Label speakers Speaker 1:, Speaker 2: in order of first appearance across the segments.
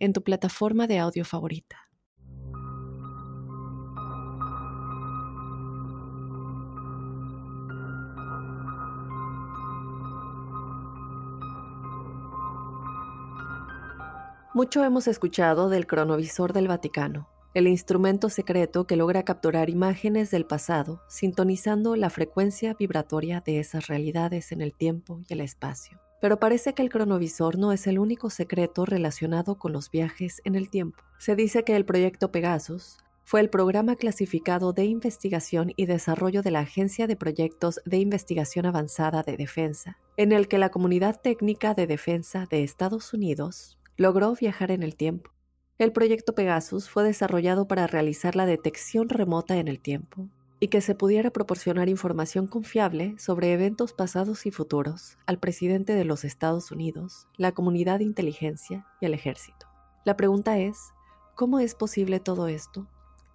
Speaker 1: en tu plataforma de audio favorita. Mucho hemos escuchado del cronovisor del Vaticano, el instrumento secreto que logra capturar imágenes del pasado, sintonizando la frecuencia vibratoria de esas realidades en el tiempo y el espacio. Pero parece que el cronovisor no es el único secreto relacionado con los viajes en el tiempo. Se dice que el proyecto Pegasus fue el programa clasificado de investigación y desarrollo de la Agencia de Proyectos de Investigación Avanzada de Defensa, en el que la comunidad técnica de defensa de Estados Unidos logró viajar en el tiempo. El proyecto Pegasus fue desarrollado para realizar la detección remota en el tiempo, y que se pudiera proporcionar información confiable sobre eventos pasados y futuros al presidente de los Estados Unidos, la comunidad de inteligencia y el ejército. La pregunta es, ¿cómo es posible todo esto?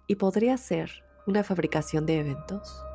Speaker 1: ¿Y podría ser una fabricación de eventos?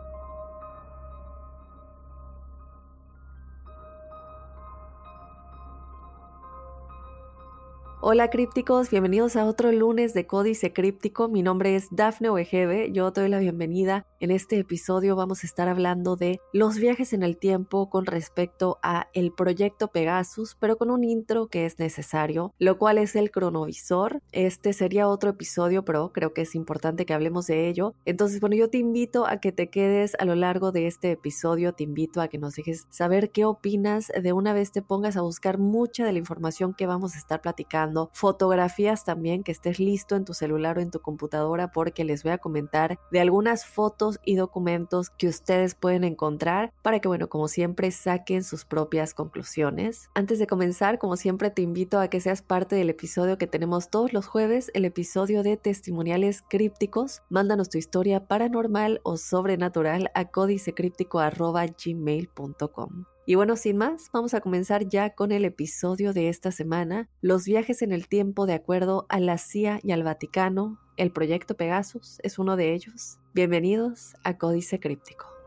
Speaker 1: Hola crípticos, bienvenidos a otro lunes de Códice Críptico. Mi nombre es Dafne Wegebe, yo te doy la bienvenida. En este episodio vamos a estar hablando de los viajes en el tiempo con respecto a el proyecto Pegasus, pero con un intro que es necesario, lo cual es el cronovisor. Este sería otro episodio, pero creo que es importante que hablemos de ello. Entonces, bueno, yo te invito a que te quedes a lo largo de este episodio, te invito a que nos dejes saber qué opinas, de una vez te pongas a buscar mucha de la información que vamos a estar platicando fotografías también, que estés listo en tu celular o en tu computadora porque les voy a comentar de algunas fotos y documentos que ustedes pueden encontrar para que, bueno, como siempre, saquen sus propias conclusiones. Antes de comenzar, como siempre, te invito a que seas parte del episodio que tenemos todos los jueves, el episodio de testimoniales crípticos. Mándanos tu historia paranormal o sobrenatural a códicecríptico.gmail.com. Y bueno, sin más, vamos a comenzar ya con el episodio de esta semana, los viajes en el tiempo de acuerdo a la CIA y al Vaticano. El proyecto Pegasus es uno de ellos. Bienvenidos a Códice Críptico.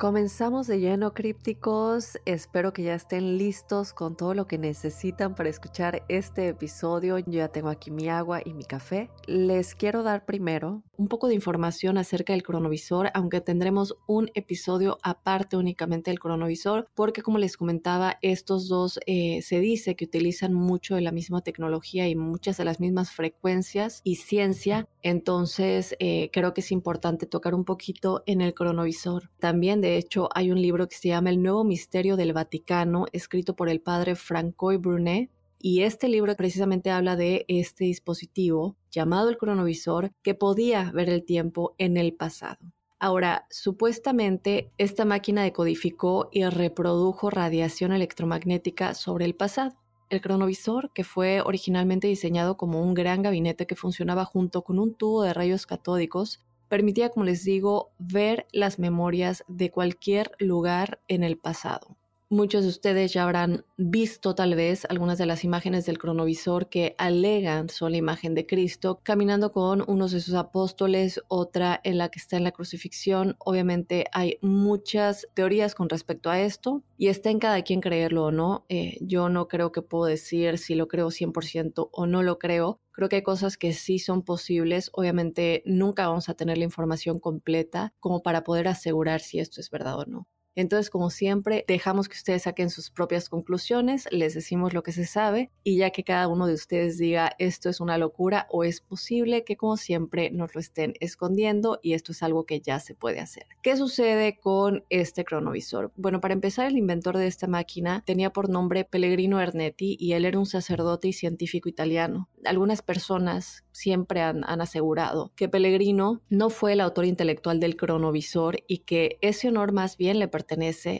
Speaker 1: Comenzamos de lleno crípticos, espero que ya estén listos con todo lo que necesitan para escuchar este episodio. Yo ya tengo aquí mi agua y mi café. Les quiero dar primero un poco de información acerca del cronovisor, aunque tendremos un episodio aparte únicamente del cronovisor, porque como les comentaba, estos dos eh, se dice que utilizan mucho de la misma tecnología y muchas de las mismas frecuencias y ciencia, entonces eh, creo que es importante tocar un poquito en el cronovisor. También de hecho, hay un libro que se llama El Nuevo Misterio del Vaticano, escrito por el padre Francois Brunet. Y este libro precisamente habla de este dispositivo llamado el cronovisor que podía ver el tiempo en el pasado. Ahora, supuestamente esta máquina decodificó y reprodujo radiación electromagnética sobre el pasado. El cronovisor, que fue originalmente diseñado como un gran gabinete que funcionaba junto con un tubo de rayos catódicos, permitía, como les digo, ver las memorias de cualquier lugar en el pasado. Muchos de ustedes ya habrán visto tal vez algunas de las imágenes del cronovisor que alegan son la imagen de Cristo caminando con unos de sus apóstoles, otra en la que está en la crucifixión. Obviamente hay muchas teorías con respecto a esto y está en cada quien creerlo o no. Eh, yo no creo que puedo decir si lo creo 100% o no lo creo. Creo que hay cosas que sí son posibles. Obviamente nunca vamos a tener la información completa como para poder asegurar si esto es verdad o no. Entonces, como siempre, dejamos que ustedes saquen sus propias conclusiones, les decimos lo que se sabe y ya que cada uno de ustedes diga esto es una locura o es posible que como siempre nos lo estén escondiendo y esto es algo que ya se puede hacer. ¿Qué sucede con este cronovisor? Bueno, para empezar, el inventor de esta máquina tenía por nombre Pellegrino Ernetti y él era un sacerdote y científico italiano. Algunas personas siempre han, asegurado que Pellegrino no fue el autor intelectual del cronovisor y que ese honor más bien le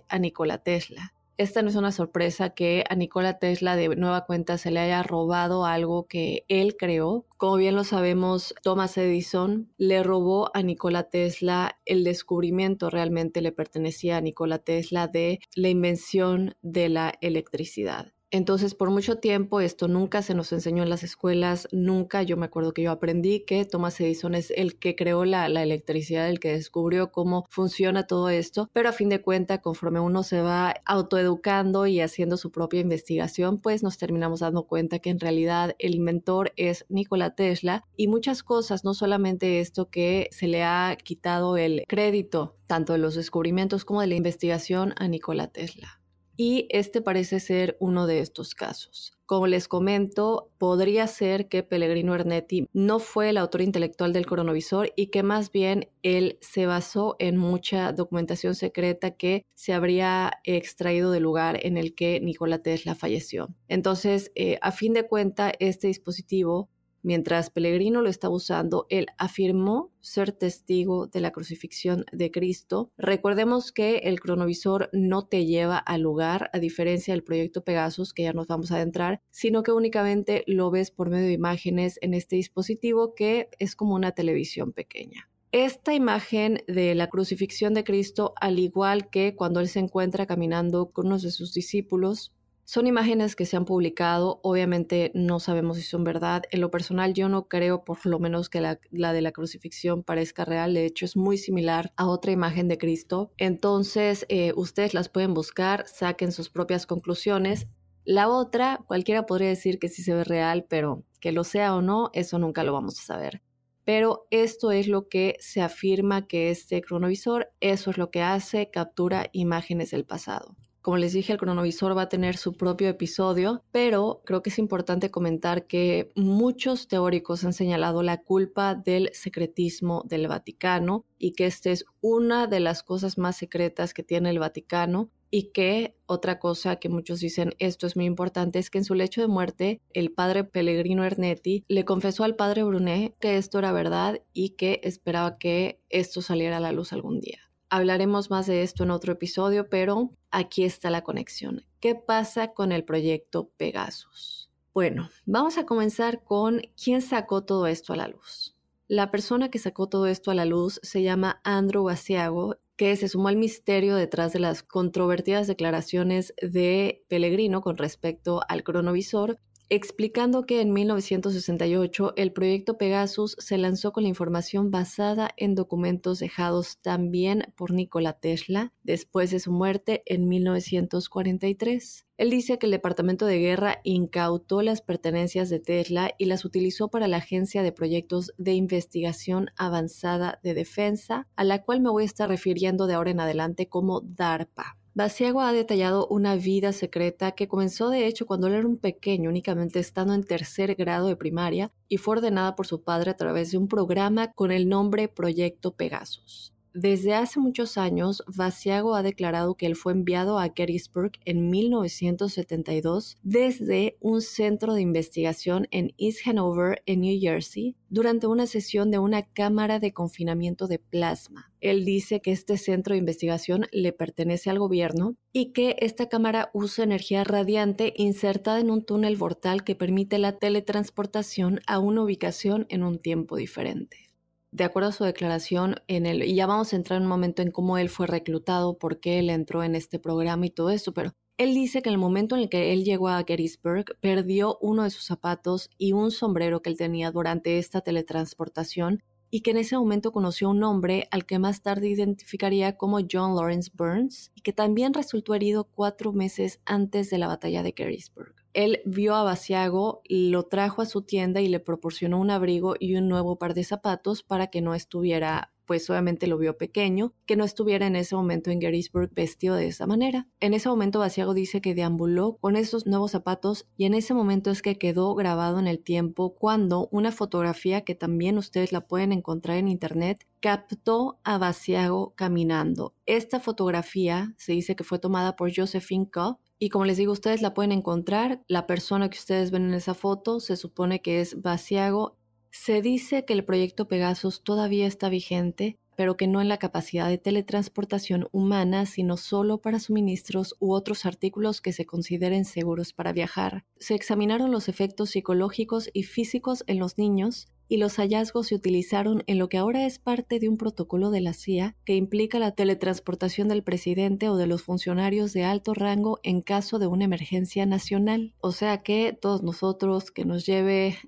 Speaker 1: a Nikola Tesla. Esta no es una sorpresa que a Nikola Tesla de nueva cuenta se le haya robado algo que él creó. Como bien lo sabemos, Thomas Edison le robó a Nikola Tesla el descubrimiento, realmente le pertenecía a Nikola Tesla de la invención de la electricidad. Entonces, por mucho tiempo esto nunca se nos enseñó en las escuelas, nunca. Yo me acuerdo que yo aprendí que Thomas Edison es el que creó la, electricidad, el que descubrió cómo funciona todo esto, pero a fin de cuentas, conforme uno se va autoeducando y haciendo su propia investigación, pues nos terminamos dando cuenta que en realidad el inventor es Nikola Tesla y muchas cosas, no solamente esto que se le ha quitado el crédito tanto de los descubrimientos como de la investigación a Nikola Tesla y este parece ser uno de estos casos. Como les comento, podría ser que Pellegrino Ernetti no fue el autor intelectual del cronovisor y que más bien él se basó en mucha documentación secreta que se habría extraído del lugar en el que Nikola Tesla falleció. Entonces, eh, a fin de cuentas, este dispositivo Mientras Pellegrino lo estaba usando, él afirmó ser testigo de la crucifixión de Cristo. Recordemos que el cronovisor no te lleva al lugar, a diferencia del proyecto Pegasus, que ya nos vamos a adentrar, sino que únicamente lo ves por medio de imágenes en este dispositivo que es como una televisión pequeña. Esta imagen de la crucifixión de Cristo, al igual que cuando él se encuentra caminando con uno de sus discípulos, son imágenes que se han publicado, obviamente no sabemos si son verdad. En lo personal yo no creo por lo menos que la, de la crucifixión parezca real, de hecho es muy similar a otra imagen de Cristo. Entonces eh, ustedes las pueden buscar, saquen sus propias conclusiones. La otra, cualquiera podría decir que sí se ve real, pero que lo sea o no, eso nunca lo vamos a saber. Pero esto es lo que se afirma que este cronovisor, eso es lo que hace, captura imágenes del pasado. Como les dije, el cronovisor va a tener su propio episodio, pero creo que es importante comentar que muchos teóricos han señalado la culpa del secretismo del Vaticano y que esta es una de las cosas más secretas que tiene el Vaticano y que otra cosa que muchos dicen esto es muy importante es que en su lecho de muerte el padre Pellegrino Ernetti le confesó al padre Brunet que esto era verdad y que esperaba que esto saliera a la luz algún día. Hablaremos más de esto en otro episodio, pero aquí está la conexión. ¿Qué pasa con el proyecto Pegasus? Bueno, vamos a comenzar con quién sacó todo esto a la luz. La persona que sacó todo esto a la luz se llama Andrew Basiago, que se sumó al misterio detrás de las controvertidas declaraciones de Pellegrino con respecto al cronovisor explicando que en 1968 el proyecto Pegasus se lanzó con la información basada en documentos dejados también por Nikola Tesla después de su muerte en 1943. Él dice que el Departamento de Guerra incautó las pertenencias de Tesla y las utilizó para la Agencia de Proyectos de Investigación Avanzada de Defensa, a la cual me voy a estar refiriendo de ahora en adelante como DARPA. Basiago ha detallado una vida secreta que comenzó de hecho cuando él era un pequeño, únicamente estando en tercer grado de primaria, y fue ordenada por su padre a través de un programa con el nombre Proyecto Pegasus. Desde hace muchos años, Basiago ha declarado que él fue enviado a Gettysburg en 1972 desde un centro de investigación en East Hanover, en New Jersey, durante una sesión de una cámara de confinamiento de plasma. Él dice que este centro de investigación le pertenece al gobierno y que esta cámara usa energía radiante insertada en un túnel vortal que permite la teletransportación a una ubicación en un tiempo diferente de acuerdo a su declaración, en el, y ya vamos a entrar en un momento en cómo él fue reclutado, por qué él entró en este programa y todo esto, pero él dice que en el momento en el que él llegó a Gettysburg, perdió uno de sus zapatos y un sombrero que él tenía durante esta teletransportación y que en ese momento conoció un hombre al que más tarde identificaría como John Lawrence Burns y que también resultó herido cuatro meses antes de la batalla de Gettysburg. Él vio a Basiago, lo trajo a su tienda y le proporcionó un abrigo y un nuevo par de zapatos para que no estuviera pues obviamente lo vio pequeño, que no estuviera en ese momento en Gettysburg vestido de esa manera. En ese momento Basiago dice que deambuló con esos nuevos zapatos y en ese momento es que quedó grabado en el tiempo cuando una fotografía que también ustedes la pueden encontrar en internet captó a Basiago caminando. Esta fotografía se dice que fue tomada por Josephine Cobb y como les digo, ustedes la pueden encontrar. La persona que ustedes ven en esa foto se supone que es Basiago se dice que el proyecto Pegasus todavía está vigente, pero que no en la capacidad de teletransportación humana, sino solo para suministros u otros artículos que se consideren seguros para viajar. Se examinaron los efectos psicológicos y físicos en los niños y los hallazgos se utilizaron en lo que ahora es parte de un protocolo de la CIA que implica la teletransportación del presidente o de los funcionarios de alto rango en caso de una emergencia nacional. O sea que todos nosotros que nos lleve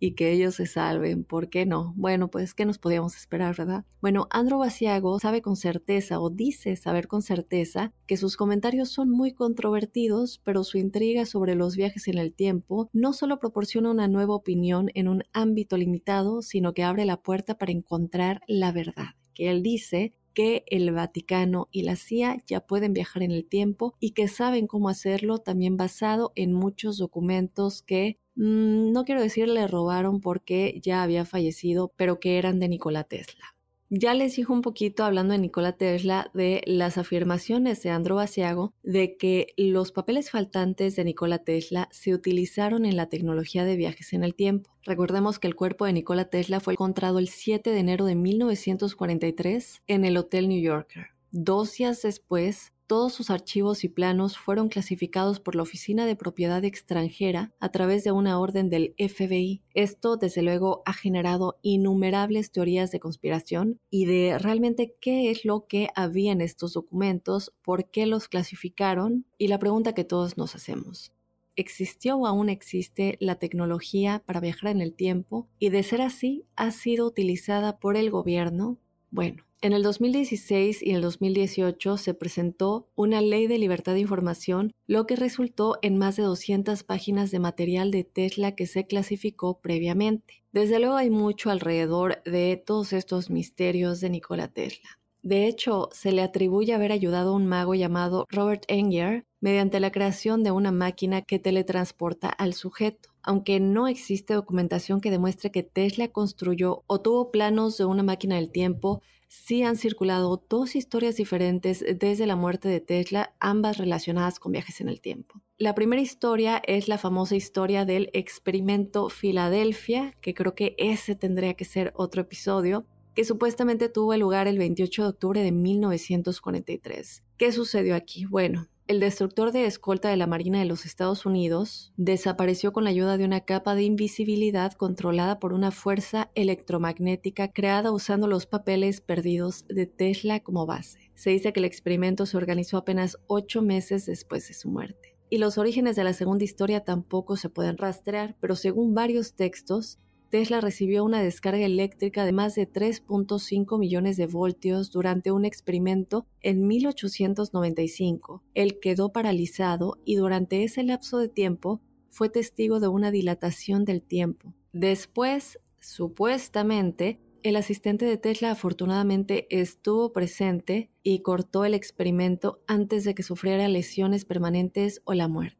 Speaker 1: y que ellos se salven. ¿Por qué no? Bueno, pues, ¿qué nos podíamos esperar, verdad? Bueno, Andro Basiago sabe con certeza o dice saber con certeza que sus comentarios son muy controvertidos, pero su intriga sobre los viajes en el tiempo no solo proporciona una nueva opinión en un ámbito limitado, sino que abre la puerta para encontrar la verdad. Que él dice que el Vaticano y la CIA ya pueden viajar en el tiempo y que saben cómo hacerlo también basado en muchos documentos que no quiero decir le robaron porque ya había fallecido, pero que eran de Nikola Tesla. Ya les dijo un poquito hablando de Nikola Tesla de las afirmaciones de Andro Basiago de que los papeles faltantes de Nikola Tesla se utilizaron en la tecnología de viajes en el tiempo. Recordemos que el cuerpo de Nikola Tesla fue encontrado el 7 de enero de 1943 en el Hotel New Yorker. Dos días después, todos sus archivos y planos fueron clasificados por la Oficina de Propiedad Extranjera a través de una orden del FBI. Esto, desde luego, ha generado innumerables teorías de conspiración y de realmente qué es lo que había en estos documentos, por qué los clasificaron y la pregunta que todos nos hacemos. ¿Existió o aún existe la tecnología para viajar en el tiempo? Y de ser así, ¿ha sido utilizada por el gobierno? Bueno, en el 2016 y el 2018 se presentó una ley de libertad de información, lo que resultó en más de 200 páginas de material de Tesla que se clasificó previamente. Desde luego hay mucho alrededor de todos estos misterios de Nikola Tesla. De hecho, se le atribuye haber ayudado a un mago llamado Robert Enger mediante la creación de una máquina que teletransporta al sujeto. Aunque no existe documentación que demuestre que Tesla construyó o tuvo planos de una máquina del tiempo, sí han circulado dos historias diferentes desde la muerte de Tesla, ambas relacionadas con viajes en el tiempo. La primera historia es la famosa historia del experimento Filadelfia, que creo que ese tendría que ser otro episodio, que supuestamente tuvo lugar el 28 de octubre de 1943. ¿Qué sucedió aquí? Bueno, el destructor de escolta de la Marina de los Estados Unidos desapareció con la ayuda de una capa de invisibilidad controlada por una fuerza electromagnética creada usando los papeles perdidos de Tesla como base. Se dice que el experimento se organizó apenas ocho meses después de su muerte. Y los orígenes de la segunda historia tampoco se pueden rastrear, pero según varios textos, Tesla recibió una descarga eléctrica de más de 3.5 millones de voltios durante un experimento en 1895. Él quedó paralizado y durante ese lapso de tiempo fue testigo de una dilatación del tiempo. Después, supuestamente, el asistente de Tesla afortunadamente estuvo presente y cortó el experimento antes de que sufriera lesiones permanentes o la muerte.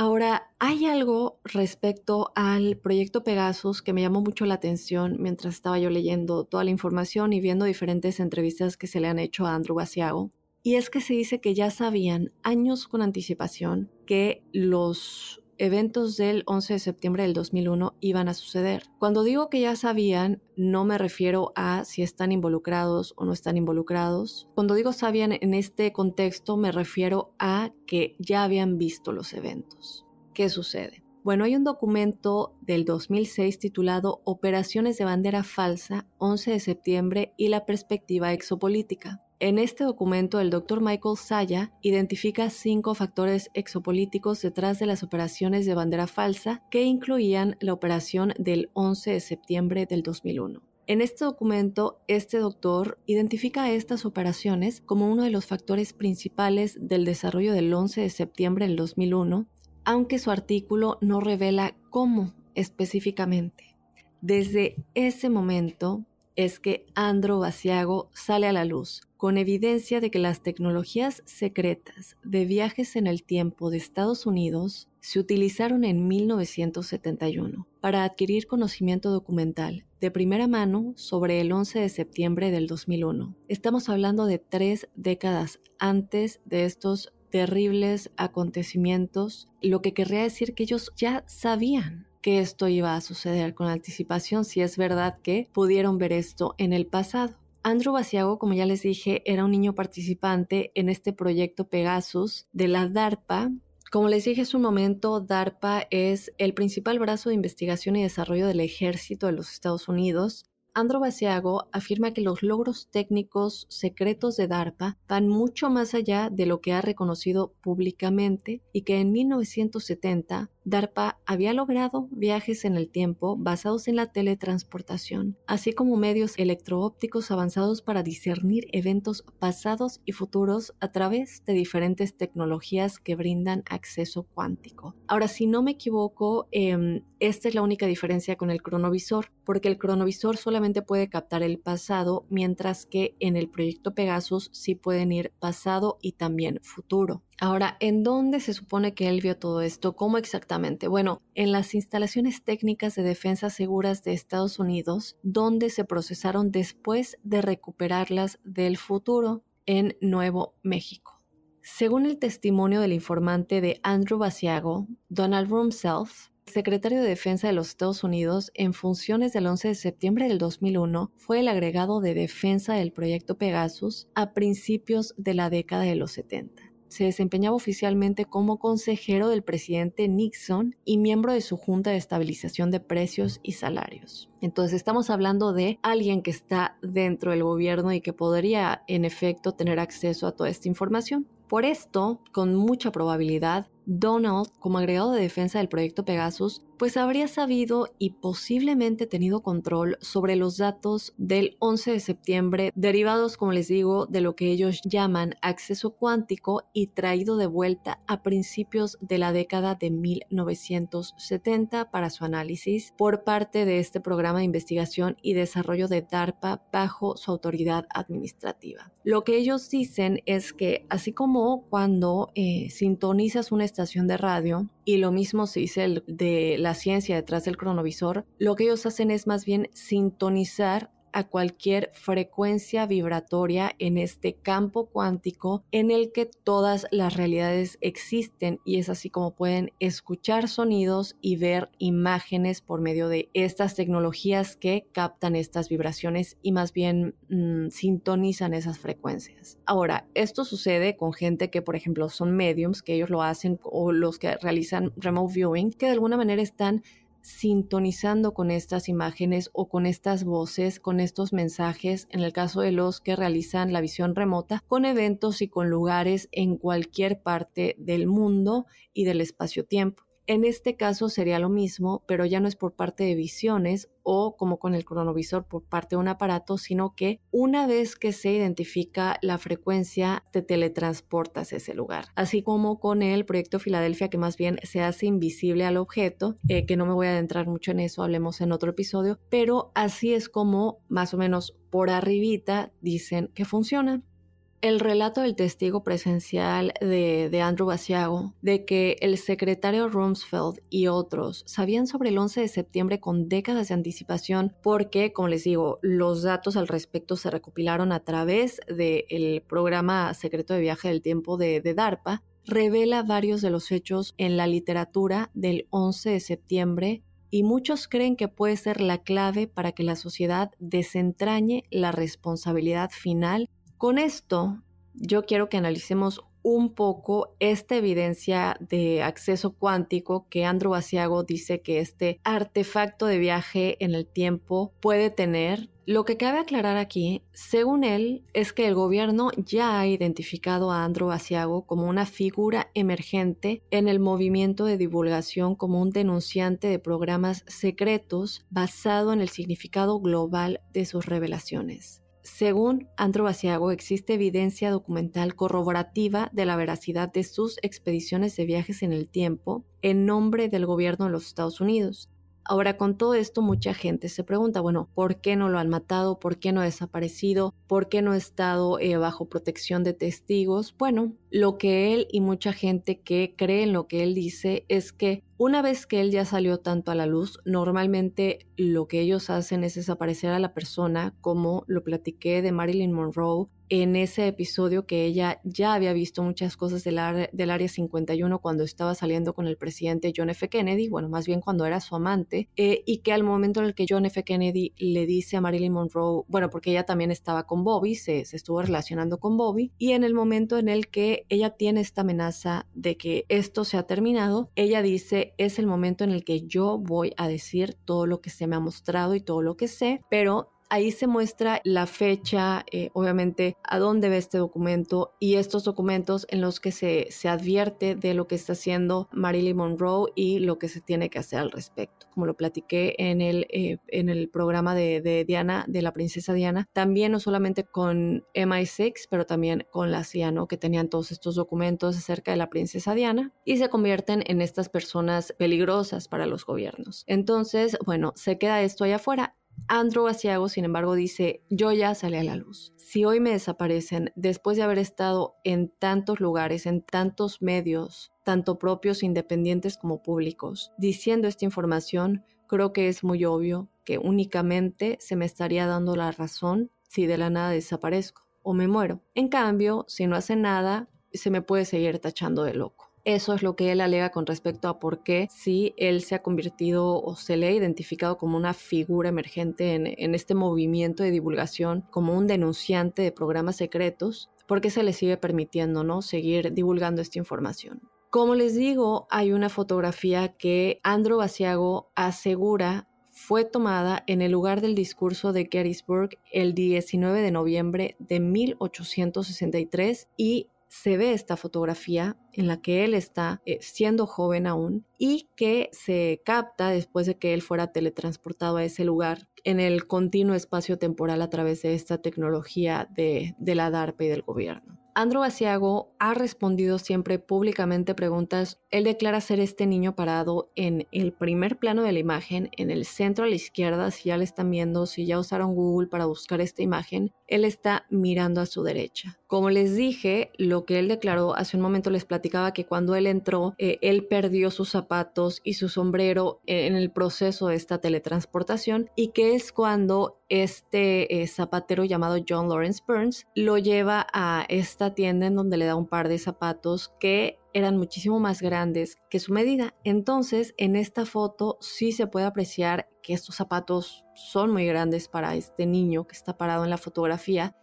Speaker 1: Ahora, hay algo respecto al proyecto Pegasus que me llamó mucho la atención mientras estaba yo leyendo toda la información y viendo diferentes entrevistas que se le han hecho a Andrew Basiago. Y es que se dice que ya sabían años con anticipación que los eventos del 11 de septiembre del 2001 iban a suceder. Cuando digo que ya sabían, no me refiero a si están involucrados o no están involucrados. Cuando digo sabían en este contexto, me refiero a que ya habían visto los eventos. ¿Qué sucede? Bueno, hay un documento del 2006 titulado Operaciones de bandera falsa, 11 de septiembre y la perspectiva exopolítica. En este documento, el doctor Michael Saya identifica cinco factores exopolíticos detrás de las operaciones de bandera falsa que incluían la operación del 11 de septiembre del 2001. En este documento, este doctor identifica estas operaciones como uno de los factores principales del desarrollo del 11 de septiembre del 2001 aunque su artículo no revela cómo específicamente. Desde ese momento es que Andro Basiago sale a la luz, con evidencia de que las tecnologías secretas de viajes en el tiempo de Estados Unidos se utilizaron en 1971 para adquirir conocimiento documental de primera mano sobre el 11 de septiembre del 2001. Estamos hablando de tres décadas antes de estos terribles acontecimientos, lo que querría decir que ellos ya sabían que esto iba a suceder con anticipación si es verdad que pudieron ver esto en el pasado. Andrew Basiago, como ya les dije, era un niño participante en este proyecto Pegasus de la DARPA. Como les dije hace un momento, DARPA es el principal brazo de investigación y desarrollo del ejército de los Estados Unidos Andro Basiago afirma que los logros técnicos secretos de DARPA van mucho más allá de lo que ha reconocido públicamente y que en 1970 DARPA había logrado viajes en el tiempo basados en la teletransportación, así como medios electroópticos avanzados para discernir eventos pasados y futuros a través de diferentes tecnologías que brindan acceso cuántico. Ahora, si no me equivoco, em, esta es la única diferencia con el cronovisor, porque el cronovisor solamente puede captar el pasado, mientras que en el proyecto Pegasus sí pueden ir pasado y también futuro. Ahora, ¿en dónde se supone que él vio todo esto? ¿Cómo exactamente? Bueno, en las instalaciones técnicas de defensa seguras de Estados Unidos, donde se procesaron después de recuperarlas del futuro en Nuevo México. Según el testimonio del informante de Andrew Basiago, Donald Rumself, secretario de Defensa de los Estados Unidos, en funciones del 11 de septiembre del 2001, fue el agregado de defensa del proyecto Pegasus a principios de la década de los 70. Se desempeñaba oficialmente como consejero del presidente Nixon y miembro de su Junta de Estabilización de Precios y Salarios. Entonces estamos hablando de alguien que está dentro del gobierno y que podría en efecto tener acceso a toda esta información. Por esto, con mucha probabilidad, Donald, como agregado de defensa del proyecto Pegasus, pues habría sabido y posiblemente tenido control sobre los datos del 11 de septiembre, derivados, como les digo, de lo que ellos llaman acceso cuántico y traído de vuelta a principios de la década de 1970 para su análisis por parte de este programa de investigación y desarrollo de DARPA bajo su autoridad administrativa. Lo que ellos dicen es que así como cuando eh, sintonizas una estación de radio, y lo mismo se dice de la ciencia detrás del cronovisor, lo que ellos hacen es más bien sintonizar a cualquier frecuencia vibratoria en este campo cuántico en el que todas las realidades existen y es así como pueden escuchar sonidos y ver imágenes por medio de estas tecnologías que captan estas vibraciones y más bien mm, sintonizan esas frecuencias. Ahora, esto sucede con gente que por ejemplo son mediums, que ellos lo hacen o los que realizan remote viewing, que de alguna manera están sintonizando con estas imágenes o con estas voces, con estos mensajes, en el caso de los que realizan la visión remota, con eventos y con lugares en cualquier parte del mundo y del espacio-tiempo. En este caso sería lo mismo, pero ya no es por parte de visiones o como con el cronovisor por parte de un aparato, sino que una vez que se identifica la frecuencia, te teletransportas a ese lugar. Así como con el proyecto Filadelfia, que más bien se hace invisible al objeto, eh, que no me voy a adentrar mucho en eso, hablemos en otro episodio, pero así es como más o menos por arribita dicen que funciona. El relato del testigo presencial de, Andrew Basiago de que el secretario Rumsfeld y otros sabían sobre el 11 de septiembre con décadas de anticipación porque, como les digo, los datos al respecto se recopilaron a través del programa secreto de viaje del tiempo de, de DARPA, revela varios de los hechos en la literatura del 11 de septiembre y muchos creen que puede ser la clave para que la sociedad desentrañe la responsabilidad final con esto, yo quiero que analicemos un poco esta evidencia de acceso cuántico que Andrew Basiago dice que este artefacto de viaje en el tiempo puede tener. Lo que cabe aclarar aquí, según él, es que el gobierno ya ha identificado a Andrew Basiago como una figura emergente en el movimiento de divulgación como un denunciante de programas secretos basado en el significado global de sus revelaciones. Según Andrew Basiago, existe evidencia documental corroborativa de la veracidad de sus expediciones de viajes en el tiempo en nombre del gobierno de los Estados Unidos. Ahora, con todo esto, mucha gente se pregunta, bueno, ¿por qué no lo han matado? ¿Por qué no ha desaparecido? ¿Por qué no ha estado eh, bajo protección de testigos? Bueno, lo que él y mucha gente que cree en lo que él dice es que una vez que él ya salió tanto a la luz, normalmente lo que ellos hacen es desaparecer a la persona, como lo platiqué de Marilyn Monroe en ese episodio que ella ya había visto muchas cosas del, del Área 51 cuando estaba saliendo con el presidente John F. Kennedy, bueno, más bien cuando era su amante, eh, y que al momento en el que John F. Kennedy le dice a Marilyn Monroe, bueno, porque ella también estaba con Bobby, se, se estuvo relacionando con Bobby, y en el momento en el que ella tiene esta amenaza de que esto se ha terminado, ella dice, es el momento en el que yo voy a decir todo lo que se me ha mostrado y todo lo que sé, pero Ahí se muestra la fecha, eh, obviamente, a dónde ve este documento y estos documentos en los que se, se advierte de lo que está haciendo Marilyn Monroe y lo que se tiene que hacer al respecto. Como lo platiqué en el, eh, en el programa de, Diana, de la princesa Diana, también no solamente con MI6, pero también con la CIA, que tenían todos estos documentos acerca de la princesa Diana y se convierten en estas personas peligrosas para los gobiernos. Entonces, bueno, se queda esto allá afuera Andrew Asiago, sin embargo, dice, yo ya salí a la luz. Si hoy me desaparecen, después de haber estado en tantos lugares, en tantos medios, tanto propios, independientes como públicos, diciendo esta información, creo que es muy obvio que únicamente se me estaría dando la razón si de la nada desaparezco o me muero. En cambio, si no hace nada, se me puede seguir tachando de loco. Eso es lo que él alega con respecto a por qué si él se ha convertido o se le ha identificado como una figura emergente en, este movimiento de divulgación, como un denunciante de programas secretos, por qué se le sigue permitiendo ¿no? seguir divulgando esta información. Como les digo, hay una fotografía que Andrew Basiago asegura fue tomada en el lugar del discurso de Gettysburg el 19 de noviembre de 1863 y se ve esta fotografía en la que él está eh, siendo joven aún y que se capta después de que él fuera teletransportado a ese lugar en el continuo espacio temporal a través de esta tecnología de, la DARPA y del gobierno. Andrew Basiago ha respondido siempre públicamente preguntas. Él declara ser este niño parado en el primer plano de la imagen, en el centro a la izquierda, si ya le están viendo, si ya usaron Google para buscar esta imagen, él está mirando a su derecha. Como les dije, lo que él declaró hace un momento les platicaba que cuando él entró, eh, él perdió sus zapatos y su sombrero en el proceso de esta teletransportación y que es cuando este eh, zapatero llamado John Lawrence Burns lo lleva a esta tienda en donde le da un par de zapatos que eran muchísimo más grandes que su medida. Entonces, en esta foto sí se puede apreciar que estos zapatos son muy grandes para este niño que está parado en la fotografía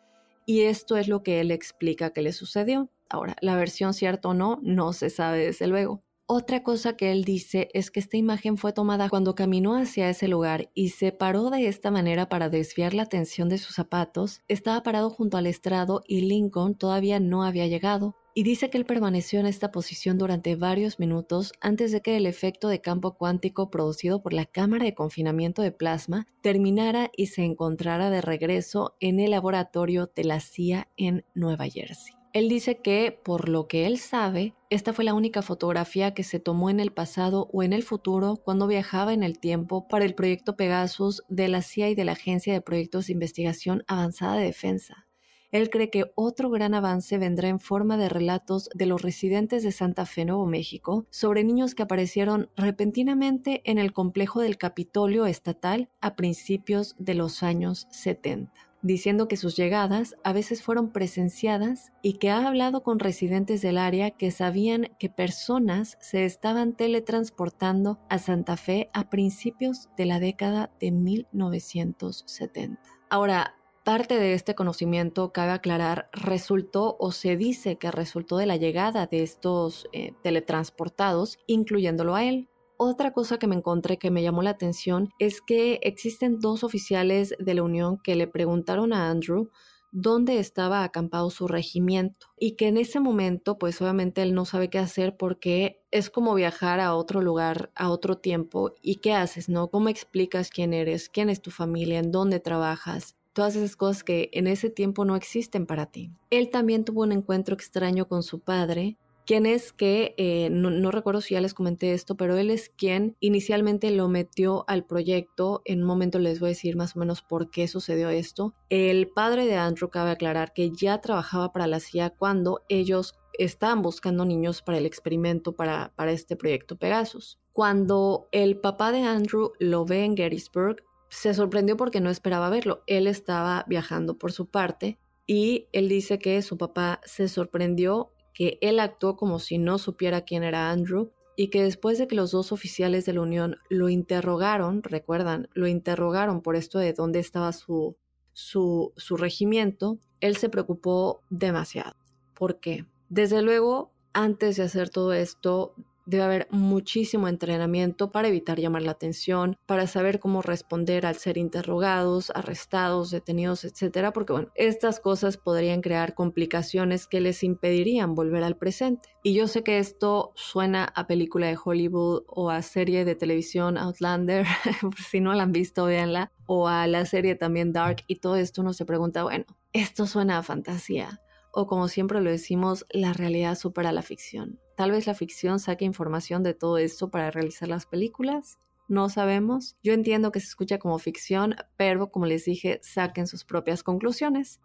Speaker 1: y esto es lo que él explica que le sucedió. Ahora, la versión cierta o no, no se sabe desde luego. Otra cosa que él dice es que esta imagen fue tomada cuando caminó hacia ese lugar y se paró de esta manera para desviar la atención de sus zapatos. Estaba parado junto al estrado y Lincoln todavía no había llegado. Y dice que él permaneció en esta posición durante varios minutos antes de que el efecto de campo cuántico producido por la cámara de confinamiento de plasma terminara y se encontrara de regreso en el laboratorio de la CIA en Nueva Jersey. Él dice que, por lo que él sabe, esta fue la única fotografía que se tomó en el pasado o en el futuro cuando viajaba en el tiempo para el proyecto Pegasus de la CIA y de la Agencia de Proyectos de Investigación Avanzada de Defensa. Él cree que otro gran avance vendrá en forma de relatos de los residentes de Santa Fe, Nuevo México, sobre niños que aparecieron repentinamente en el complejo del Capitolio Estatal a principios de los años 70 diciendo que sus llegadas a veces fueron presenciadas y que ha hablado con residentes del área que sabían que personas se estaban teletransportando a Santa Fe a principios de la década de 1970. Ahora, parte de este conocimiento, cabe aclarar, resultó o se dice que resultó de la llegada de estos eh, teletransportados, incluyéndolo a él. Otra cosa que me encontré que me llamó la atención es que existen dos oficiales de la Unión que le preguntaron a Andrew dónde estaba acampado su regimiento y que en ese momento pues obviamente él no sabe qué hacer porque es como viajar a otro lugar, a otro tiempo y qué haces, ¿no? ¿Cómo explicas quién eres, quién es tu familia, en dónde trabajas? todas esas cosas que en ese tiempo no existen para ti. Él también tuvo un encuentro extraño con su padre quien es que, eh, no, recuerdo si ya les comenté esto, pero él es quien inicialmente lo metió al proyecto. En un momento les voy a decir más o menos por qué sucedió esto. El padre de Andrew cabe aclarar que ya trabajaba para la CIA cuando ellos estaban buscando niños para el experimento para, para este proyecto Pegasus. Cuando el papá de Andrew lo ve en Gettysburg, se sorprendió porque no esperaba verlo. Él estaba viajando por su parte y él dice que su papá se sorprendió que él actuó como si no supiera quién era Andrew y que después de que los dos oficiales de la Unión lo interrogaron, recuerdan, lo interrogaron por esto de dónde estaba su, su, su regimiento, él se preocupó demasiado. ¿Por qué? Desde luego, antes de hacer todo esto, Debe haber muchísimo entrenamiento para evitar llamar la atención, para saber cómo responder al ser interrogados, arrestados, detenidos, etcétera, porque bueno, estas cosas podrían crear complicaciones que les impedirían volver al presente. Y yo sé que esto suena a película de Hollywood o a serie de televisión Outlander, si no la han visto, véanla, o a la serie también Dark y todo esto uno se pregunta, bueno, esto suena a fantasía o como siempre lo decimos, la realidad supera la ficción. Tal vez la ficción saque información de todo esto para realizar las películas. No sabemos. Yo entiendo que se escucha como ficción, pero como les dije, saquen sus propias conclusiones.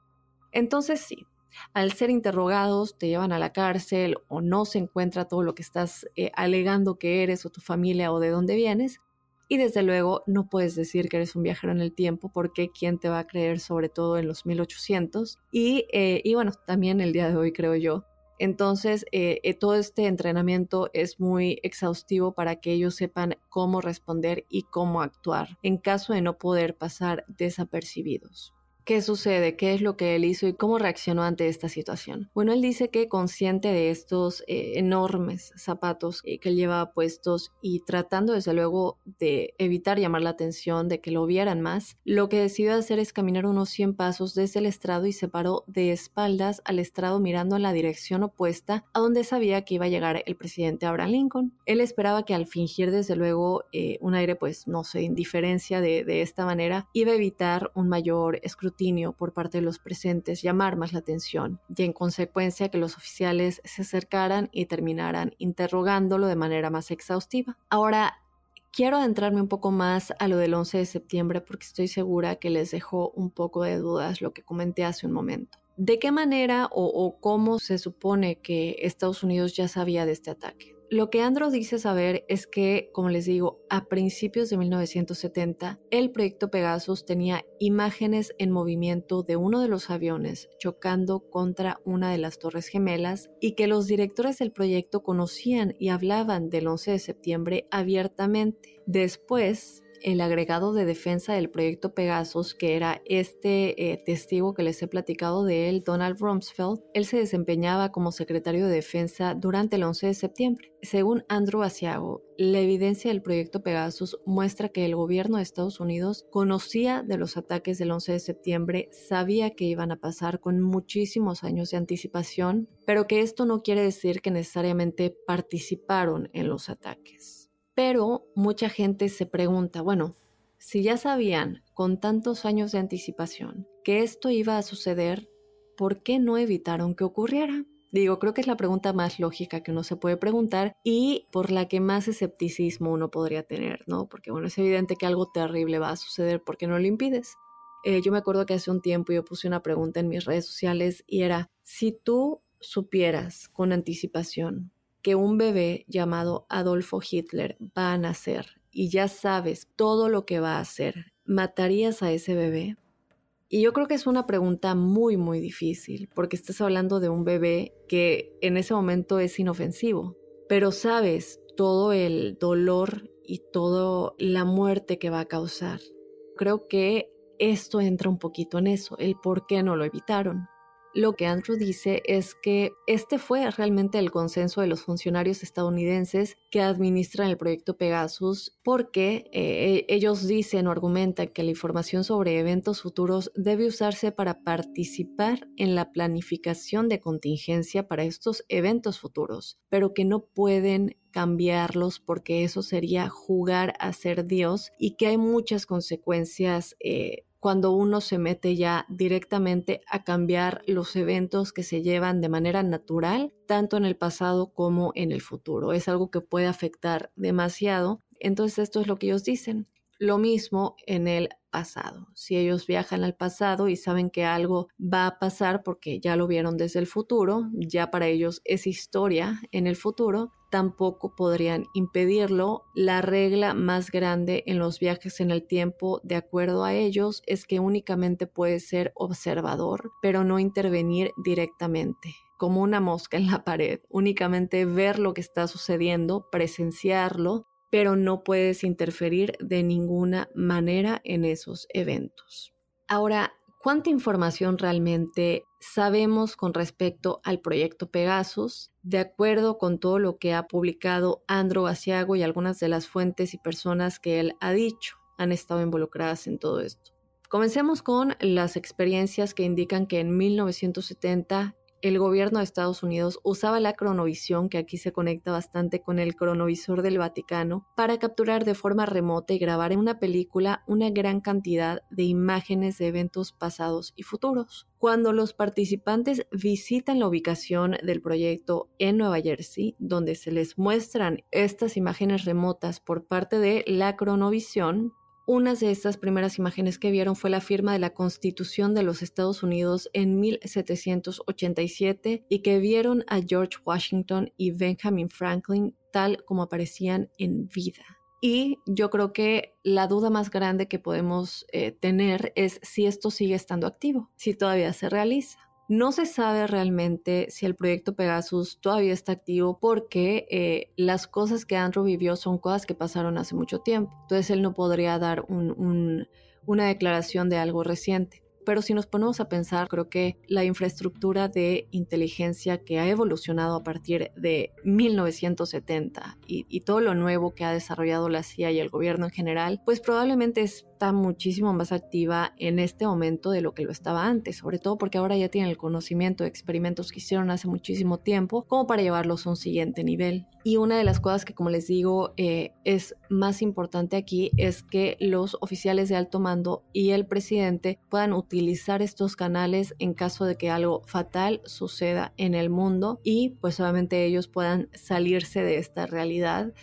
Speaker 1: Entonces sí, al ser interrogados te llevan a la cárcel o no se encuentra todo lo que estás eh, alegando que eres o tu familia o de dónde vienes, y desde luego no puedes decir que eres un viajero en el tiempo porque quién te va a creer sobre todo en los 1800 y, eh, y bueno, también el día de hoy creo yo. Entonces, eh, eh, todo este entrenamiento es muy exhaustivo para que ellos sepan cómo responder y cómo actuar en caso de no poder pasar desapercibidos. ¿Qué sucede? ¿Qué es lo que él hizo y cómo reaccionó ante esta situación? Bueno, él dice que consciente de estos eh, enormes zapatos eh, que él llevaba puestos y tratando desde luego de evitar llamar la atención, de que lo vieran más, lo que decidió hacer es caminar unos 100 pasos desde el estrado y se paró de espaldas al estrado mirando en la dirección opuesta a donde sabía que iba a llegar el presidente Abraham Lincoln. Él esperaba que al fingir desde luego eh, un aire pues no sé, indiferencia de, de esta manera, iba a evitar un mayor escrutinio por parte de los presentes, llamar más la atención y en consecuencia que los oficiales se acercaran y terminaran interrogándolo de manera más exhaustiva. Ahora, quiero adentrarme un poco más a lo del 11 de septiembre porque estoy segura que les dejó un poco de dudas lo que comenté hace un momento. ¿De qué manera o, o cómo se supone que Estados Unidos ya sabía de este ataque? Lo que Andro dice saber es que, como les digo, a principios de 1970, el proyecto Pegasus tenía imágenes en movimiento de uno de los aviones chocando contra una de las torres gemelas y que los directores del proyecto conocían y hablaban del 11 de septiembre abiertamente. Después, el agregado de defensa del proyecto Pegasus, que era este eh, testigo que les he platicado de él, Donald Rumsfeld, él se desempeñaba como secretario de defensa durante el 11 de septiembre. Según Andrew Asiago, la evidencia del proyecto Pegasus muestra que el gobierno de Estados Unidos conocía de los ataques del 11 de septiembre, sabía que iban a pasar con muchísimos años de anticipación, pero que esto no quiere decir que necesariamente participaron en los ataques. Pero mucha gente se pregunta, bueno, si ya sabían con tantos años de anticipación que esto iba a suceder, ¿por qué no evitaron que ocurriera? Digo, creo que es la pregunta más lógica que uno se puede preguntar y por la que más escepticismo uno podría tener, ¿no? Porque bueno, es evidente que algo terrible va a suceder porque no lo impides. Eh, yo me acuerdo que hace un tiempo yo puse una pregunta en mis redes sociales y era, si tú supieras con anticipación que un bebé llamado Adolfo Hitler va a nacer y ya sabes todo lo que va a hacer, ¿matarías a ese bebé? Y yo creo que es una pregunta muy, muy difícil, porque estás hablando de un bebé que en ese momento es inofensivo, pero sabes todo el dolor y toda la muerte que va a causar. Creo que esto entra un poquito en eso, el por qué no lo evitaron. Lo que Andrew dice es que este fue realmente el consenso de los funcionarios estadounidenses que administran el proyecto Pegasus porque eh, ellos dicen o argumentan que la información sobre eventos futuros debe usarse para participar en la planificación de contingencia para estos eventos futuros, pero que no pueden cambiarlos porque eso sería jugar a ser Dios y que hay muchas consecuencias eh, cuando uno se mete ya directamente a cambiar los eventos que se llevan de manera natural, tanto en el pasado como en el futuro. Es algo que puede afectar demasiado. Entonces esto es lo que ellos dicen. Lo mismo en el pasado. Si ellos viajan al pasado y saben que algo va a pasar porque ya lo vieron desde el futuro, ya para ellos es historia en el futuro, tampoco podrían impedirlo. La regla más grande en los viajes en el tiempo, de acuerdo a ellos, es que únicamente puede ser observador, pero no intervenir directamente como una mosca en la pared, únicamente ver lo que está sucediendo, presenciarlo pero no puedes interferir de ninguna manera en esos eventos. Ahora, ¿cuánta información realmente sabemos con respecto al proyecto Pegasus? De acuerdo con todo lo que ha publicado Andrew Asiago y algunas de las fuentes y personas que él ha dicho han estado involucradas en todo esto. Comencemos con las experiencias que indican que en 1970 el gobierno de Estados Unidos usaba la cronovisión, que aquí se conecta bastante con el cronovisor del Vaticano, para capturar de forma remota y grabar en una película una gran cantidad de imágenes de eventos pasados y futuros. Cuando los participantes visitan la ubicación del proyecto en Nueva Jersey, donde se les muestran estas imágenes remotas por parte de la cronovisión, una de estas primeras imágenes que vieron fue la firma de la Constitución de los Estados Unidos en 1787 y que vieron a George Washington y Benjamin Franklin tal como aparecían en vida. Y yo creo que la duda más grande que podemos eh, tener es si esto sigue estando activo, si todavía se realiza. No se sabe realmente si el proyecto Pegasus todavía está activo porque eh, las cosas que Andrew vivió son cosas que pasaron hace mucho tiempo. Entonces él no podría dar una declaración de algo reciente. Pero si nos ponemos a pensar, creo que la infraestructura de inteligencia que ha evolucionado a partir de 1970 y, y, todo lo nuevo que ha desarrollado la CIA y el gobierno en general, pues probablemente es está muchísimo más activa en este momento de lo que lo estaba antes, sobre todo porque ahora ya tienen el conocimiento de experimentos que hicieron hace muchísimo tiempo como para llevarlos a un siguiente nivel. Y una de las cosas que, como les digo, eh, es más importante aquí es que los oficiales de alto mando y el presidente puedan utilizar estos canales en caso de que algo fatal suceda en el mundo y pues obviamente ellos puedan salirse de esta realidad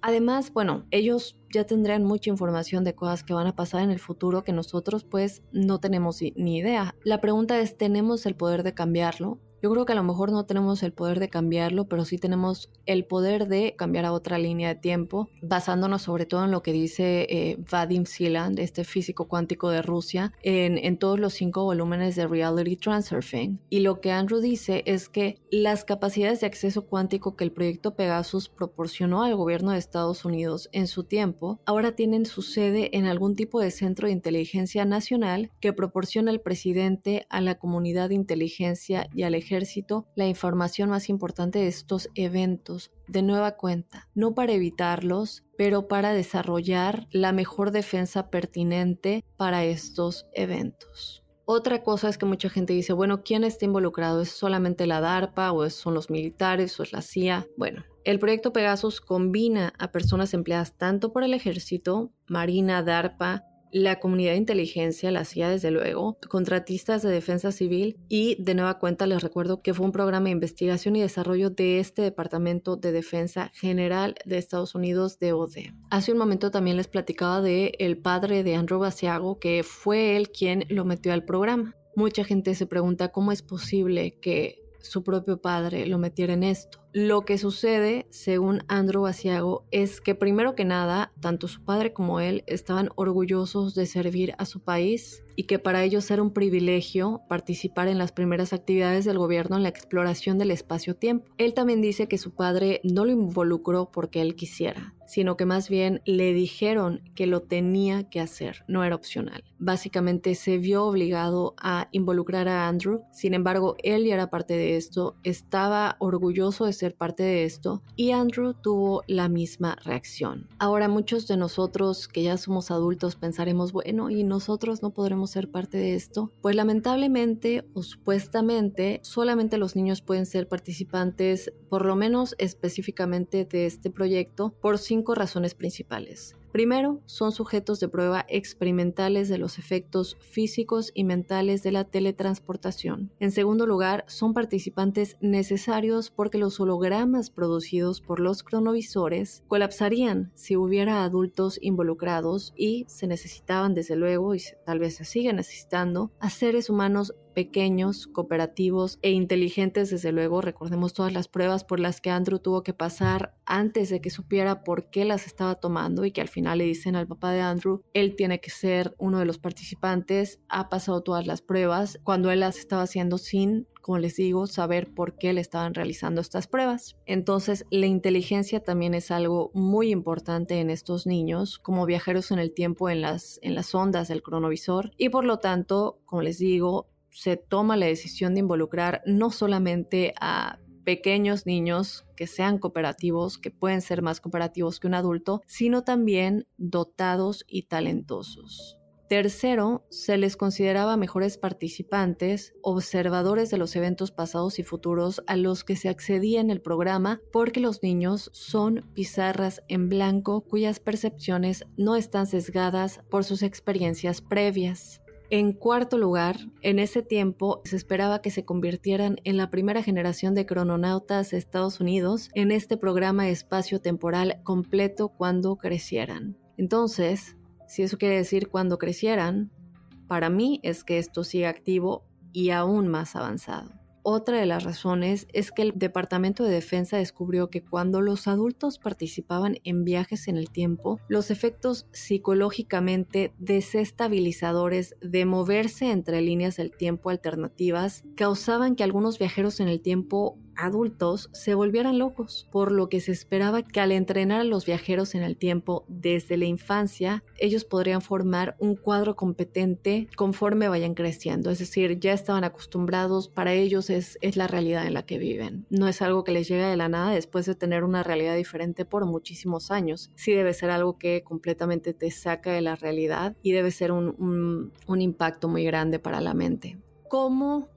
Speaker 1: Además, bueno, ellos ya tendrán mucha información de cosas que van a pasar en el futuro que nosotros pues no tenemos ni idea. La pregunta es, ¿tenemos el poder de cambiarlo? Yo creo que a lo mejor no tenemos el poder de cambiarlo, pero sí tenemos el poder de cambiar a otra línea de tiempo, basándonos sobre todo en lo que dice eh, Vadim Siland, este físico cuántico de Rusia, en, en todos los cinco volúmenes de Reality Transurfing. Y lo que Andrew dice es que las capacidades de acceso cuántico que el proyecto Pegasus proporcionó al gobierno de Estados Unidos en su tiempo, ahora tienen su sede en algún tipo de centro de inteligencia nacional que proporciona el presidente a la comunidad de inteligencia y al ejército ejército la información más importante de estos eventos de nueva cuenta, no para evitarlos, pero para desarrollar la mejor defensa pertinente para estos eventos. Otra cosa es que mucha gente dice, bueno, ¿quién está involucrado? ¿Es solamente la DARPA o son los militares o es la CIA? Bueno, el proyecto Pegasus combina a personas empleadas tanto por el ejército, Marina, DARPA, la comunidad de inteligencia, la CIA desde luego, contratistas de defensa civil y de nueva cuenta les recuerdo que fue un programa de investigación y desarrollo de este Departamento de Defensa General de Estados Unidos, DOD. Hace un momento también les platicaba de el padre de Andrew Basiago, que fue él quien lo metió al programa. Mucha gente se pregunta cómo es posible que su propio padre lo metiera en esto. Lo que sucede, según Andrew Basiago, es que primero que nada, tanto su padre como él estaban orgullosos de servir a su país y que para ellos era un privilegio participar en las primeras actividades del gobierno en la exploración del espacio-tiempo. Él también dice que su padre no lo involucró porque él quisiera, sino que más bien le dijeron que lo tenía que hacer, no era opcional. Básicamente se vio obligado a involucrar a Andrew, sin embargo, él ya era parte de esto, estaba orgulloso de ser parte de esto y Andrew tuvo la misma reacción. Ahora muchos de nosotros que ya somos adultos pensaremos, bueno, ¿y nosotros no podremos ser parte de esto? Pues lamentablemente o supuestamente solamente los niños pueden ser participantes, por lo menos específicamente de este proyecto, por cinco razones principales. Primero, son sujetos de prueba experimentales de los efectos físicos y mentales de la teletransportación. En segundo lugar, son participantes necesarios porque los hologramas producidos por los cronovisores colapsarían si hubiera adultos involucrados y se necesitaban desde luego, y tal vez se sigue necesitando, a seres humanos pequeños, cooperativos e inteligentes, desde luego. Recordemos todas las pruebas por las que Andrew tuvo que pasar antes de que supiera por qué las estaba tomando y que al final le dicen al papá de Andrew, él tiene que ser uno de los participantes, ha pasado todas las pruebas, cuando él las estaba haciendo sin como les digo, saber por qué le estaban realizando estas pruebas. Entonces, la inteligencia también es algo muy importante en estos niños, como viajeros en el tiempo en las, en las ondas del cronovisor, y por lo tanto, como les digo, se toma la decisión de involucrar no solamente a pequeños niños que sean cooperativos, que pueden ser más cooperativos que un adulto, sino también dotados y talentosos. Tercero, se les consideraba mejores participantes, observadores de los eventos pasados y futuros a los que se accedía en el programa, porque los niños son pizarras en blanco cuyas percepciones no están sesgadas por sus experiencias previas. En cuarto lugar, en ese tiempo se esperaba que se convirtieran en la primera generación de crononautas de Estados Unidos en este programa espacio-temporal completo cuando crecieran. Entonces, si eso quiere decir cuando crecieran, para mí es que esto sigue activo y aún más avanzado. Otra de las razones es que el Departamento de Defensa descubrió que cuando los adultos participaban en viajes en el tiempo, los efectos psicológicamente desestabilizadores de moverse entre líneas del tiempo alternativas causaban que algunos viajeros en el tiempo adultos se volvieran locos, por lo que se esperaba que al entrenar a los viajeros en el tiempo desde la infancia, ellos podrían formar un cuadro competente conforme vayan creciendo, es decir, ya estaban acostumbrados, para ellos es, es la realidad en la que viven, no es algo que les llega de la nada después de tener una realidad diferente por muchísimos años, sí debe ser algo que completamente te saca de la realidad y debe ser un, un, un impacto muy grande para la mente. ¿Cómo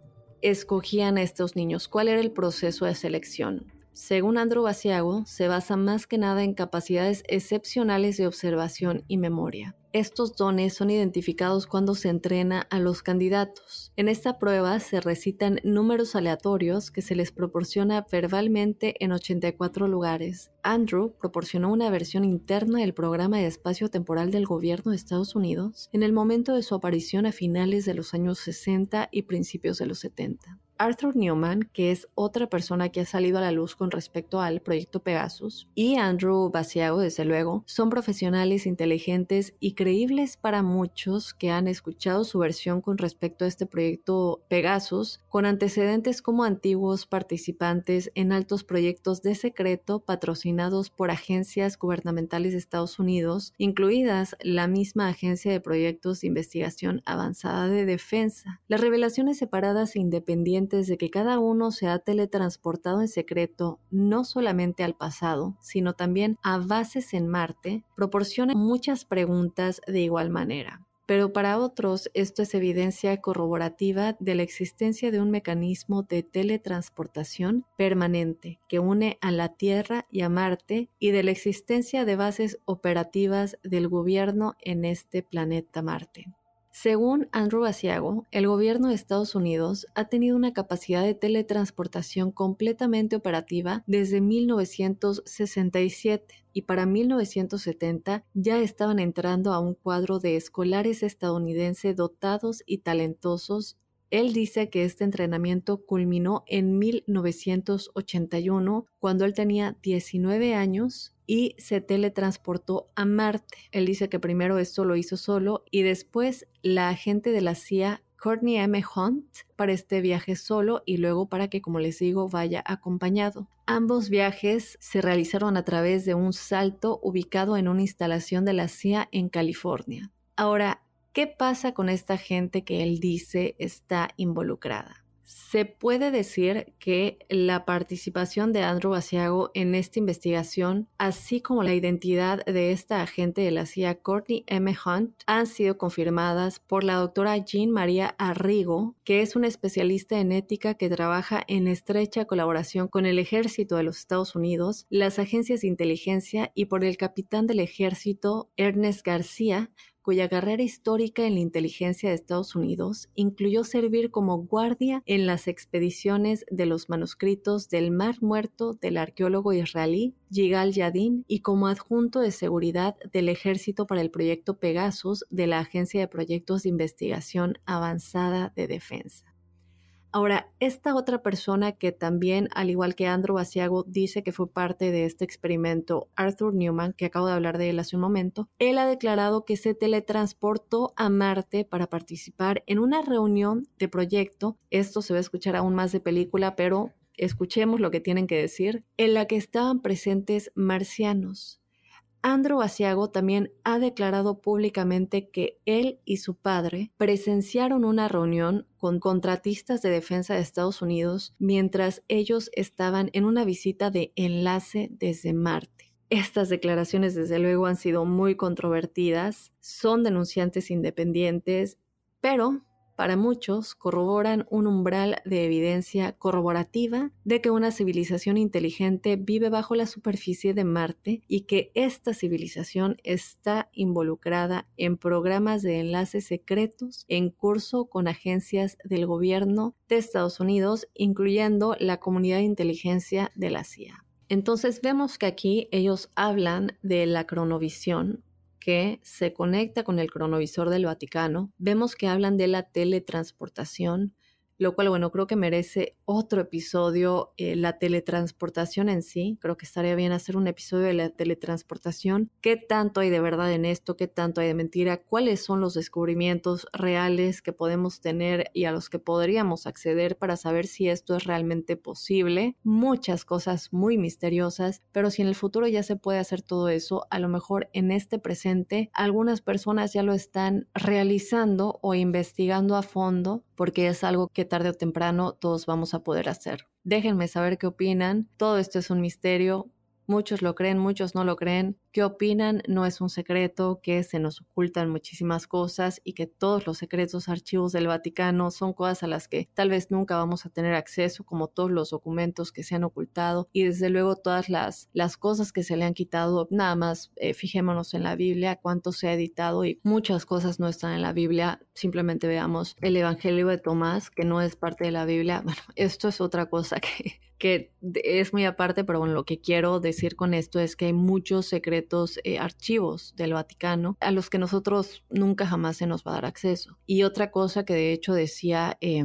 Speaker 1: escogían a estos niños? ¿Cuál era el proceso de selección? Según Andrew Basiago, se basa más que nada en capacidades excepcionales de observación y memoria. Estos dones son identificados cuando se entrena a los candidatos. En esta prueba se recitan números aleatorios que se les proporciona verbalmente en 84 lugares. Andrew proporcionó una versión interna del programa de espacio temporal del gobierno de Estados Unidos en el momento de su aparición a finales de los años 60 y principios de los 70. Arthur Newman, que es otra persona que ha salido a la luz con respecto al proyecto Pegasus, y Andrew Basiago, desde luego, son profesionales inteligentes y creíbles para muchos que han escuchado su versión con respecto a este proyecto Pegasus, con antecedentes como antiguos participantes en altos proyectos de secreto patrocinados por agencias gubernamentales de Estados Unidos, incluidas la misma Agencia de Proyectos de Investigación Avanzada de Defensa. Las revelaciones separadas e independientes de que cada uno se ha teletransportado en secreto no solamente al pasado, sino también a bases en Marte, proporciona muchas preguntas de igual manera. Pero para otros esto es evidencia corroborativa de la existencia de un mecanismo de teletransportación permanente que une a la Tierra y a Marte y de la existencia de bases operativas del gobierno en este planeta Marte. Según Andrew Basiago, el gobierno de Estados Unidos ha tenido una capacidad de teletransportación completamente operativa desde 1967 y para 1970 ya estaban entrando a un cuadro de escolares estadounidenses dotados y talentosos. Él dice que este entrenamiento culminó en 1981, cuando él tenía 19 años y se teletransportó a Marte. Él dice que primero esto lo hizo solo y después la agente de la CIA Courtney M. Hunt para este viaje solo y luego para que, como les digo, vaya acompañado. Ambos viajes se realizaron a través de un salto ubicado en una instalación de la CIA en California. Ahora, ¿qué pasa con esta gente que él dice está involucrada? Se puede decir que la participación de Andrew Basiago en esta investigación, así como la identidad de esta agente de la CIA, Courtney M. Hunt, han sido confirmadas por la doctora Jean María Arrigo, que es una especialista en ética que trabaja en estrecha colaboración con el ejército de los Estados Unidos, las agencias de inteligencia y por el capitán del ejército Ernest García, cuya carrera histórica en la inteligencia de Estados Unidos incluyó servir como guardia en las expediciones de los manuscritos del Mar Muerto del arqueólogo israelí Yigal Yadin y como adjunto de seguridad del ejército para el proyecto Pegasus de la Agencia de Proyectos de Investigación Avanzada de Defensa. Ahora, esta otra persona que también, al igual que Andrew Basiago, dice que fue parte de este experimento, Arthur Newman, que acabo de hablar de él hace un momento, él ha declarado que se teletransportó a Marte para participar en una reunión de proyecto. Esto se va a escuchar aún más de película, pero escuchemos lo que tienen que decir, en la que estaban presentes marcianos, Andrew Basiago también ha declarado públicamente que él y su padre presenciaron una reunión con contratistas de defensa de Estados Unidos mientras ellos estaban en una visita de enlace desde Marte. Estas declaraciones desde luego han sido muy controvertidas, son denunciantes independientes, pero para muchos corroboran un umbral de evidencia corroborativa de que una civilización inteligente vive bajo la superficie de Marte y que esta civilización está involucrada en programas de enlaces secretos en curso con agencias del gobierno de Estados Unidos, incluyendo la comunidad de inteligencia de la CIA. Entonces vemos que aquí ellos hablan de la cronovisión que se conecta con el cronovisor del Vaticano, vemos que hablan de la teletransportación, lo cual, bueno, creo que merece otro episodio, eh, la teletransportación en sí. Creo que estaría bien hacer un episodio de la teletransportación. ¿Qué tanto hay de verdad en esto? ¿Qué tanto hay de mentira? ¿Cuáles son los descubrimientos reales que podemos tener y a los que podríamos acceder para saber si esto es realmente posible? Muchas cosas muy misteriosas, pero si en el futuro ya se puede hacer todo eso, a lo mejor en este presente algunas personas ya lo están realizando o investigando a fondo porque es algo que tarde o temprano todos vamos a poder hacer. Déjenme saber qué opinan. Todo esto es un misterio. Muchos lo creen, muchos no lo creen qué opinan no es un secreto, que se nos ocultan muchísimas cosas y que todos los secretos archivos del Vaticano son cosas a las que tal vez nunca vamos a tener acceso, como todos los documentos que se han ocultado y desde luego todas las, las cosas que se le han quitado. Nada más eh, fijémonos en la Biblia, cuánto se ha editado y muchas cosas no están en la Biblia. Simplemente veamos el Evangelio de Tomás, que no es parte de la Biblia. Bueno, esto es otra cosa que, que es muy aparte, pero bueno, lo que quiero decir con esto es que hay muchos secretos eh, archivos del Vaticano a los que nosotros nunca jamás se nos va a dar acceso. Y otra cosa que de hecho decía eh,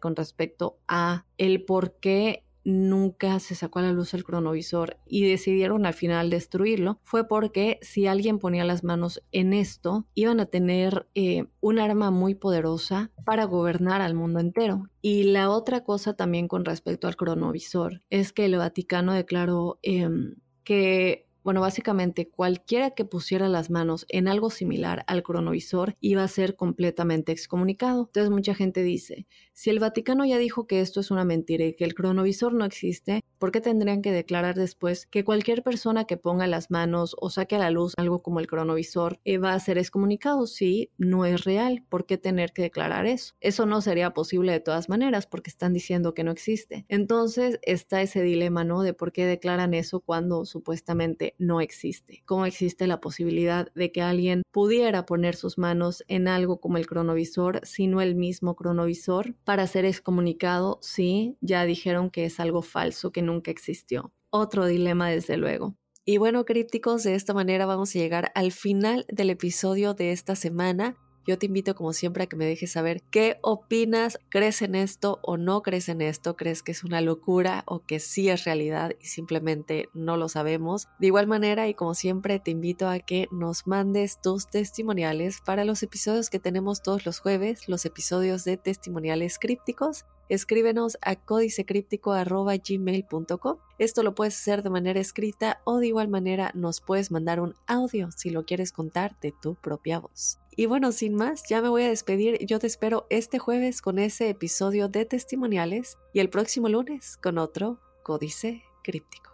Speaker 1: con respecto a el por qué nunca se sacó a la luz el cronovisor y decidieron al final destruirlo fue porque si alguien ponía las manos en esto iban a tener eh, un arma muy poderosa para gobernar al mundo entero. Y la otra cosa también con respecto al cronovisor es que el Vaticano declaró em, que bueno, básicamente cualquiera que pusiera las manos en algo similar al cronovisor iba a ser completamente excomunicado. Entonces mucha gente dice, si el Vaticano ya dijo que esto es una mentira y que el cronovisor no existe, ¿por qué tendrían que declarar después que cualquier persona que ponga las manos o saque a la luz algo como el cronovisor eh, va a ser excomunicado? Si no es real, ¿por qué tener que declarar eso? Eso no sería posible de todas maneras porque están diciendo que no existe. Entonces está ese dilema, ¿no? De por qué declaran eso cuando supuestamente no existe. ¿Cómo existe la posibilidad de que alguien pudiera poner sus manos en algo como el cronovisor, sino el mismo cronovisor, para ser excomunicado si ya dijeron que es algo falso, que nunca existió? Otro dilema, desde luego. Y bueno, crípticos, de esta manera vamos a llegar al final del episodio de esta semana. Yo te invito como siempre a que me dejes saber qué opinas, crees en esto o no crees en esto, crees que es una locura o que sí es realidad y simplemente no lo sabemos. De igual manera y como siempre te invito a que nos mandes tus testimoniales para los episodios que tenemos todos los jueves, los episodios de testimoniales crípticos escríbenos a códicecríptico.gmail.com. Esto lo puedes hacer de manera escrita o de igual manera nos puedes mandar un audio si lo quieres contar de tu propia voz. Y bueno, sin más, ya me voy a despedir. Yo te espero este jueves con ese episodio de testimoniales y el próximo lunes con otro códice críptico.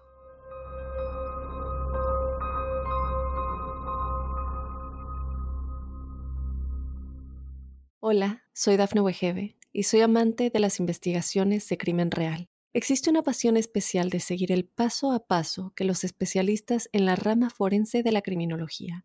Speaker 1: Hola, soy Dafne Wegebe y soy amante de las investigaciones de crimen real. Existe una pasión especial de seguir el paso a paso que los especialistas en la rama forense de la criminología